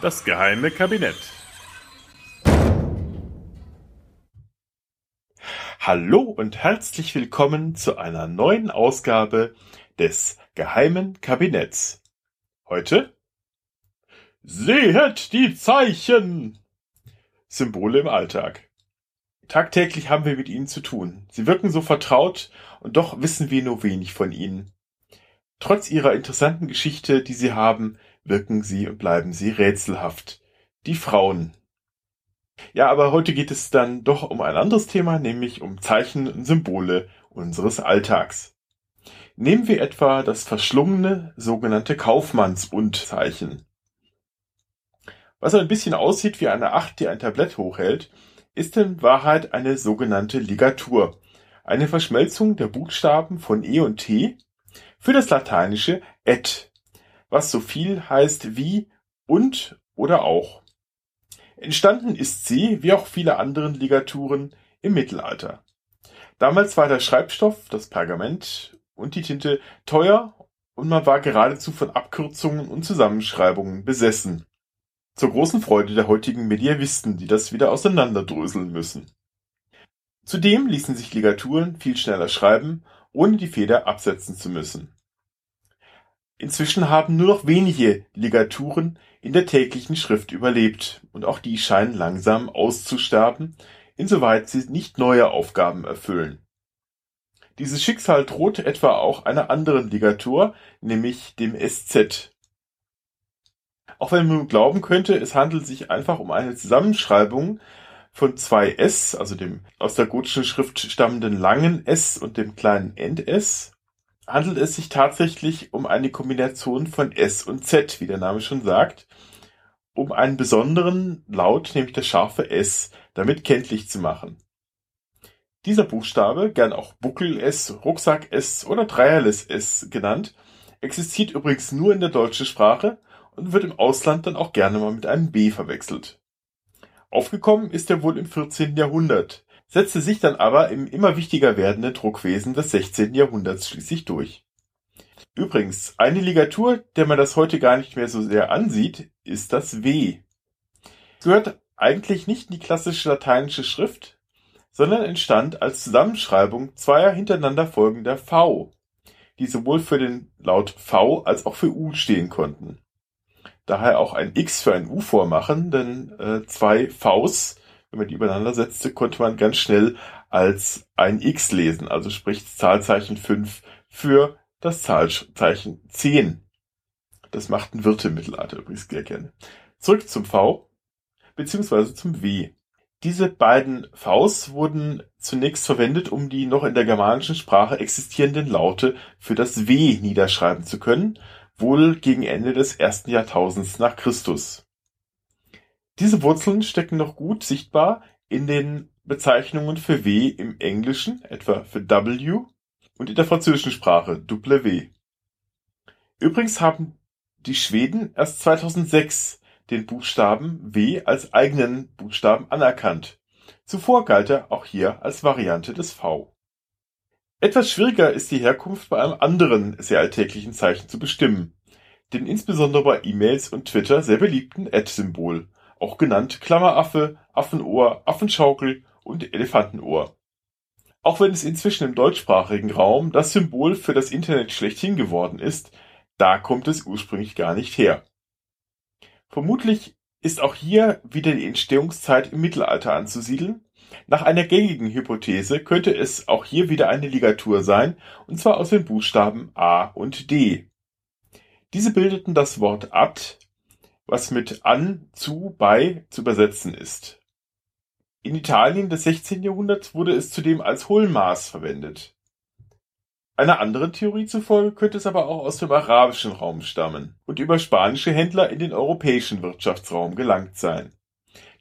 Das geheime Kabinett. Hallo und herzlich willkommen zu einer neuen Ausgabe des geheimen Kabinetts. Heute Sehet die Zeichen! Symbole im Alltag. Tagtäglich haben wir mit ihnen zu tun. Sie wirken so vertraut und doch wissen wir nur wenig von ihnen. Trotz ihrer interessanten Geschichte, die sie haben, wirken sie und bleiben sie rätselhaft. Die Frauen. Ja, aber heute geht es dann doch um ein anderes Thema, nämlich um Zeichen und Symbole unseres Alltags. Nehmen wir etwa das verschlungene sogenannte Kaufmanns-Und-Zeichen. Was ein bisschen aussieht wie eine Acht, die ein Tablett hochhält, ist in Wahrheit eine sogenannte Ligatur, eine Verschmelzung der Buchstaben von E und T für das lateinische et, was so viel heißt wie und oder auch. Entstanden ist sie, wie auch viele andere Ligaturen, im Mittelalter. Damals war der Schreibstoff, das Pergament und die Tinte teuer und man war geradezu von Abkürzungen und Zusammenschreibungen besessen. Zur großen Freude der heutigen Medievisten, die das wieder auseinanderdröseln müssen. Zudem ließen sich Ligaturen viel schneller schreiben, ohne die Feder absetzen zu müssen. Inzwischen haben nur noch wenige Ligaturen in der täglichen Schrift überlebt, und auch die scheinen langsam auszusterben, insoweit sie nicht neue Aufgaben erfüllen. Dieses Schicksal droht etwa auch einer anderen Ligatur, nämlich dem SZ. Auch wenn man glauben könnte, es handelt sich einfach um eine Zusammenschreibung von zwei S, also dem aus der gotischen Schrift stammenden langen S und dem kleinen End-S, handelt es sich tatsächlich um eine Kombination von S und Z, wie der Name schon sagt, um einen besonderen Laut, nämlich das scharfe S, damit kenntlich zu machen. Dieser Buchstabe, gern auch Buckel-S, Rucksack-S oder Dreierles-S genannt, existiert übrigens nur in der deutschen Sprache und wird im Ausland dann auch gerne mal mit einem B verwechselt. Aufgekommen ist er wohl im 14. Jahrhundert, setzte sich dann aber im immer wichtiger werdenden Druckwesen des 16. Jahrhunderts schließlich durch. Übrigens, eine Ligatur, der man das heute gar nicht mehr so sehr ansieht, ist das W. Es gehört eigentlich nicht in die klassische lateinische Schrift, sondern entstand als Zusammenschreibung zweier hintereinander folgender V, die sowohl für den Laut V als auch für U stehen konnten. Daher auch ein X für ein U vormachen, denn äh, zwei Vs wenn man die übereinander setzte, konnte man ganz schnell als ein X lesen, also sprich Zahlzeichen 5 für das Zahlzeichen 10. Das machten Wirte im Mittelalter übrigens sehr gerne. Zurück zum V, beziehungsweise zum W. Diese beiden Vs wurden zunächst verwendet, um die noch in der germanischen Sprache existierenden Laute für das W niederschreiben zu können, wohl gegen Ende des ersten Jahrtausends nach Christus. Diese Wurzeln stecken noch gut sichtbar in den Bezeichnungen für W im Englischen, etwa für W, und in der französischen Sprache W. Übrigens haben die Schweden erst 2006 den Buchstaben W als eigenen Buchstaben anerkannt. Zuvor galt er auch hier als Variante des V. Etwas schwieriger ist die Herkunft bei einem anderen sehr alltäglichen Zeichen zu bestimmen, dem insbesondere bei E-Mails und Twitter sehr beliebten Ad-Symbol auch genannt Klammeraffe, Affenohr, Affenschaukel und Elefantenohr. Auch wenn es inzwischen im deutschsprachigen Raum das Symbol für das Internet schlechthin geworden ist, da kommt es ursprünglich gar nicht her. Vermutlich ist auch hier wieder die Entstehungszeit im Mittelalter anzusiedeln. Nach einer gängigen Hypothese könnte es auch hier wieder eine Ligatur sein, und zwar aus den Buchstaben A und D. Diese bildeten das Wort ad, was mit an, zu, bei zu übersetzen ist. In Italien des 16. Jahrhunderts wurde es zudem als Hohlmaß verwendet. Einer anderen Theorie zufolge könnte es aber auch aus dem arabischen Raum stammen und über spanische Händler in den europäischen Wirtschaftsraum gelangt sein.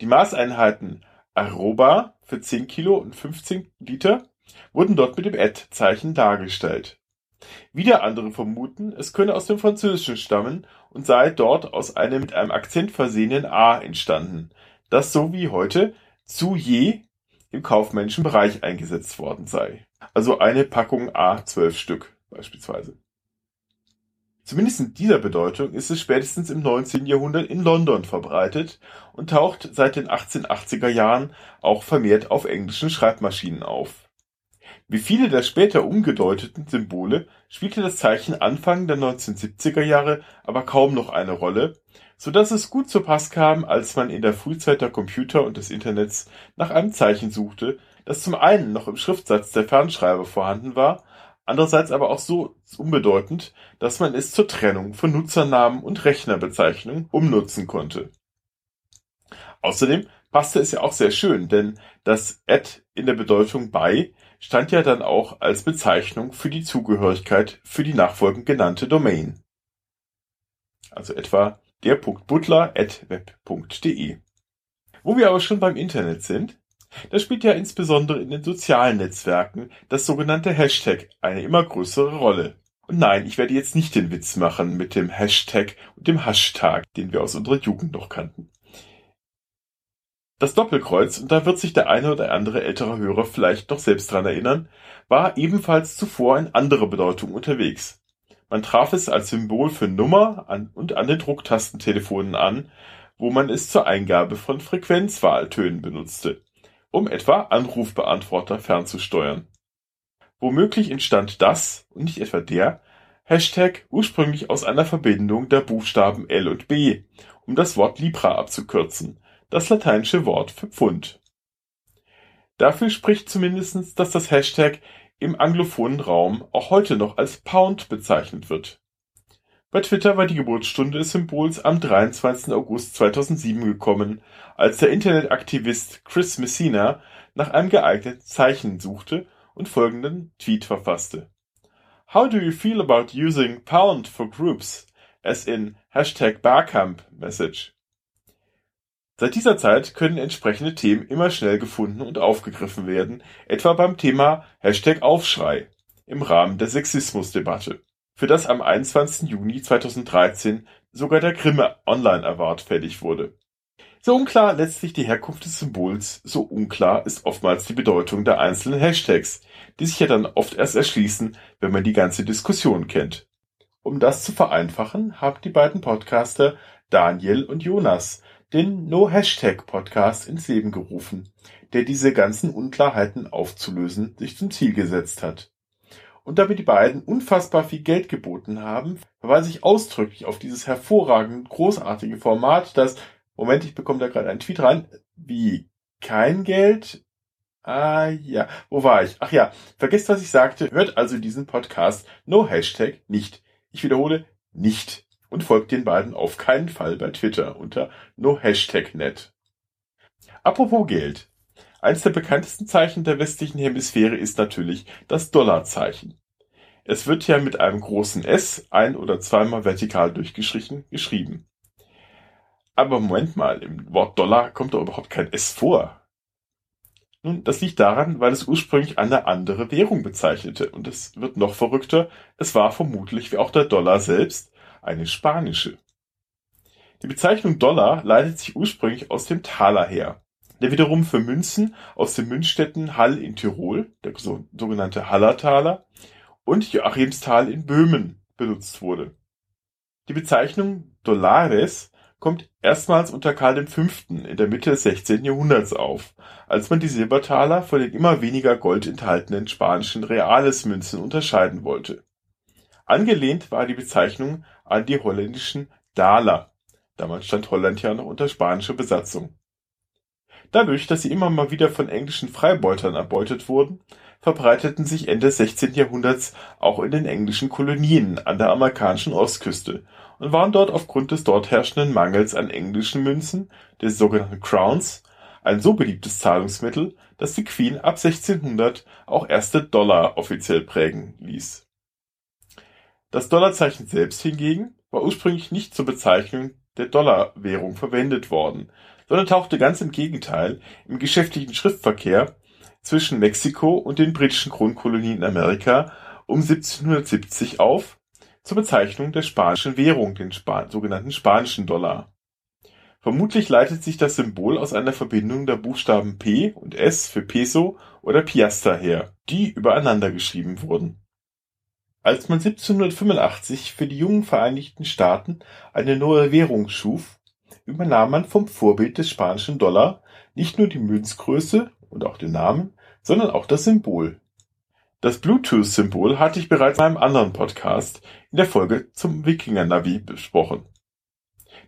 Die Maßeinheiten Arroba für 10 Kilo und 15 Liter wurden dort mit dem Ad-Zeichen dargestellt. Wieder andere vermuten, es könne aus dem Französischen stammen und sei dort aus einem mit einem Akzent versehenen A entstanden, das so wie heute zu je im kaufmännischen Bereich eingesetzt worden sei. Also eine Packung A zwölf Stück beispielsweise. Zumindest in dieser Bedeutung ist es spätestens im 19. Jahrhundert in London verbreitet und taucht seit den 1880er Jahren auch vermehrt auf englischen Schreibmaschinen auf. Wie viele der später umgedeuteten Symbole spielte das Zeichen Anfang der 1970er Jahre aber kaum noch eine Rolle, so dass es gut zu Pass kam, als man in der Frühzeit der Computer und des Internets nach einem Zeichen suchte, das zum einen noch im Schriftsatz der Fernschreiber vorhanden war, andererseits aber auch so unbedeutend, dass man es zur Trennung von Nutzernamen und Rechnerbezeichnungen umnutzen konnte. Außerdem passte es ja auch sehr schön, denn das Ad in der Bedeutung bei stand ja dann auch als Bezeichnung für die Zugehörigkeit für die nachfolgend genannte Domain. Also etwa der.butler.web.de. Wo wir aber schon beim Internet sind, da spielt ja insbesondere in den sozialen Netzwerken das sogenannte Hashtag eine immer größere Rolle. Und nein, ich werde jetzt nicht den Witz machen mit dem Hashtag und dem Hashtag, den wir aus unserer Jugend noch kannten. Das Doppelkreuz, und da wird sich der eine oder andere ältere Hörer vielleicht noch selbst dran erinnern, war ebenfalls zuvor in anderer Bedeutung unterwegs. Man traf es als Symbol für Nummer an und an den Drucktastentelefonen an, wo man es zur Eingabe von Frequenzwahltönen benutzte um etwa Anrufbeantworter fernzusteuern. Womöglich entstand das und nicht etwa der Hashtag ursprünglich aus einer Verbindung der Buchstaben L und B, um das Wort Libra abzukürzen, das lateinische Wort für Pfund. Dafür spricht zumindest, dass das Hashtag im anglophonen Raum auch heute noch als Pound bezeichnet wird. Bei Twitter war die Geburtsstunde des Symbols am 23. August 2007 gekommen, als der Internetaktivist Chris Messina nach einem geeigneten Zeichen suchte und folgenden Tweet verfasste: How do you feel about using Pound for groups, as in Hashtag Barcamp Message? Seit dieser Zeit können entsprechende Themen immer schnell gefunden und aufgegriffen werden, etwa beim Thema Hashtag Aufschrei im Rahmen der Sexismusdebatte für das am 21. Juni 2013 sogar der Grimme Online Award fällig wurde. So unklar letztlich die Herkunft des Symbols, so unklar ist oftmals die Bedeutung der einzelnen Hashtags, die sich ja dann oft erst erschließen, wenn man die ganze Diskussion kennt. Um das zu vereinfachen, haben die beiden Podcaster Daniel und Jonas den No Hashtag Podcast ins Leben gerufen, der diese ganzen Unklarheiten aufzulösen sich zum Ziel gesetzt hat und da wir die beiden unfassbar viel Geld geboten haben, verweise ich ausdrücklich auf dieses hervorragend großartige Format, das, Moment, ich bekomme da gerade einen Tweet rein, wie kein Geld. Ah ja, wo war ich? Ach ja, vergesst, was ich sagte, hört also diesen Podcast No Hashtag nicht. Ich wiederhole, nicht. Und folgt den beiden auf keinen Fall bei Twitter unter No Hashtag net. Apropos Geld. Eines der bekanntesten Zeichen der westlichen Hemisphäre ist natürlich das Dollarzeichen. Es wird ja mit einem großen S ein- oder zweimal vertikal durchgestrichen geschrieben. Aber Moment mal, im Wort Dollar kommt doch überhaupt kein S vor. Nun, das liegt daran, weil es ursprünglich eine andere Währung bezeichnete. Und es wird noch verrückter, es war vermutlich wie auch der Dollar selbst eine spanische. Die Bezeichnung Dollar leitet sich ursprünglich aus dem Taler her der wiederum für Münzen aus den Münzstädten Hall in Tirol, der sogenannte Hallertaler, und Joachimsthal in Böhmen benutzt wurde. Die Bezeichnung Dollares kommt erstmals unter Karl V. in der Mitte des 16. Jahrhunderts auf, als man die Silbertaler von den immer weniger Gold enthaltenen spanischen Reales-Münzen unterscheiden wollte. Angelehnt war die Bezeichnung an die holländischen Daler. Damals stand Holland ja noch unter spanischer Besatzung. Dadurch, dass sie immer mal wieder von englischen Freibeutern erbeutet wurden, verbreiteten sich Ende des 16. Jahrhunderts auch in den englischen Kolonien an der amerikanischen Ostküste und waren dort aufgrund des dort herrschenden Mangels an englischen Münzen, den sogenannten Crowns, ein so beliebtes Zahlungsmittel, dass die Queen ab 1600 auch erste Dollar offiziell prägen ließ. Das Dollarzeichen selbst hingegen war ursprünglich nicht zur Bezeichnung der Dollarwährung verwendet worden, sondern tauchte ganz im Gegenteil im geschäftlichen Schriftverkehr zwischen Mexiko und den britischen Kronkolonien in Amerika um 1770 auf, zur Bezeichnung der spanischen Währung, den Span sogenannten spanischen Dollar. Vermutlich leitet sich das Symbol aus einer Verbindung der Buchstaben P und S für Peso oder Piastra her, die übereinander geschrieben wurden. Als man 1785 für die jungen Vereinigten Staaten eine neue Währung schuf, übernahm man vom Vorbild des spanischen Dollar nicht nur die Münzgröße und auch den Namen, sondern auch das Symbol. Das Bluetooth-Symbol hatte ich bereits in einem anderen Podcast in der Folge zum Wikinger-Navi besprochen,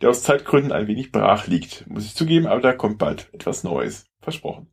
der aus Zeitgründen ein wenig brach liegt, muss ich zugeben, aber da kommt bald etwas Neues, versprochen.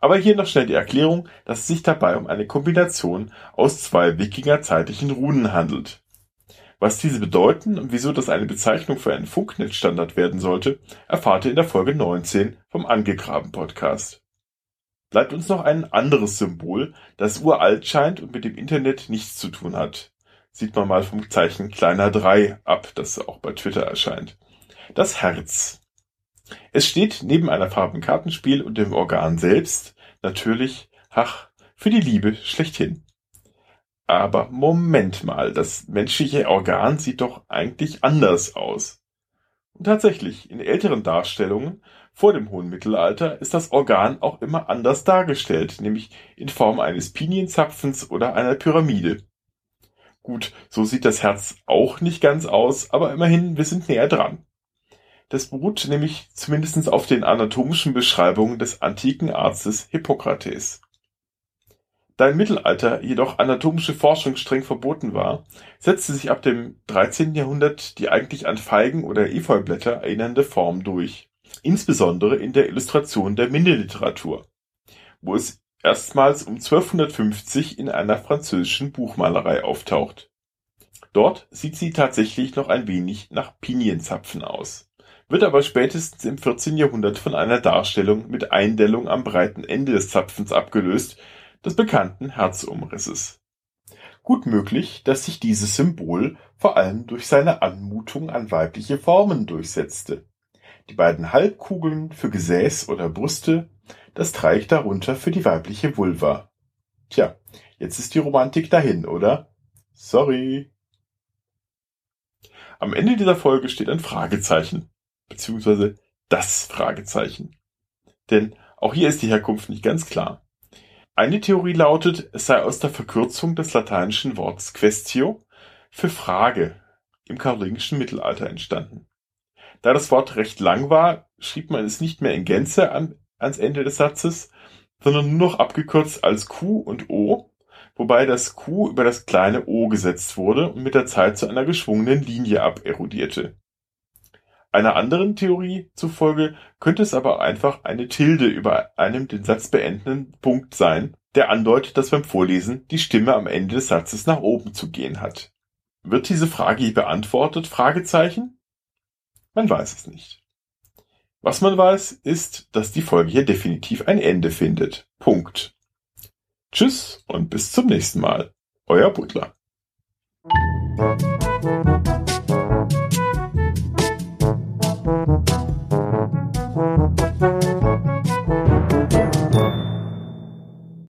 Aber hier noch schnell die Erklärung, dass es sich dabei um eine Kombination aus zwei Wikinger-zeitlichen Runen handelt. Was diese bedeuten und wieso das eine Bezeichnung für einen Funknetzstandard werden sollte, erfahrt ihr in der Folge 19 vom Angegraben Podcast. Bleibt uns noch ein anderes Symbol, das uralt scheint und mit dem Internet nichts zu tun hat. Sieht man mal vom Zeichen kleiner 3 ab, das auch bei Twitter erscheint. Das Herz. Es steht neben einer Farbenkartenspiel und dem Organ selbst natürlich, ach, für die Liebe schlechthin. Aber Moment mal, das menschliche Organ sieht doch eigentlich anders aus. Und tatsächlich, in älteren Darstellungen vor dem hohen Mittelalter ist das Organ auch immer anders dargestellt, nämlich in Form eines Pinienzapfens oder einer Pyramide. Gut, so sieht das Herz auch nicht ganz aus, aber immerhin, wir sind näher dran. Das beruht nämlich zumindest auf den anatomischen Beschreibungen des antiken Arztes Hippokrates. Da im Mittelalter jedoch anatomische Forschung streng verboten war, setzte sich ab dem 13. Jahrhundert die eigentlich an Feigen oder Efeublätter erinnernde Form durch, insbesondere in der Illustration der Mindeliteratur, wo es erstmals um 1250 in einer französischen Buchmalerei auftaucht. Dort sieht sie tatsächlich noch ein wenig nach Pinienzapfen aus wird aber spätestens im 14. Jahrhundert von einer Darstellung mit Eindellung am breiten Ende des Zapfens abgelöst, des bekannten Herzumrisses. Gut möglich, dass sich dieses Symbol vor allem durch seine Anmutung an weibliche Formen durchsetzte. Die beiden Halbkugeln für Gesäß oder Brüste, das Dreieck darunter für die weibliche Vulva. Tja, jetzt ist die Romantik dahin, oder? Sorry. Am Ende dieser Folge steht ein Fragezeichen beziehungsweise das Fragezeichen. Denn auch hier ist die Herkunft nicht ganz klar. Eine Theorie lautet, es sei aus der Verkürzung des lateinischen Wortes questio für Frage im karolingischen Mittelalter entstanden. Da das Wort recht lang war, schrieb man es nicht mehr in Gänze an, ans Ende des Satzes, sondern nur noch abgekürzt als Q und O, wobei das Q über das kleine O gesetzt wurde und mit der Zeit zu einer geschwungenen Linie aberodierte. Einer anderen Theorie zufolge könnte es aber einfach eine Tilde über einem den Satz beendenden Punkt sein, der andeutet, dass beim Vorlesen die Stimme am Ende des Satzes nach oben zu gehen hat. Wird diese Frage hier beantwortet? Man weiß es nicht. Was man weiß, ist, dass die Folge hier definitiv ein Ende findet. Punkt. Tschüss und bis zum nächsten Mal. Euer Butler.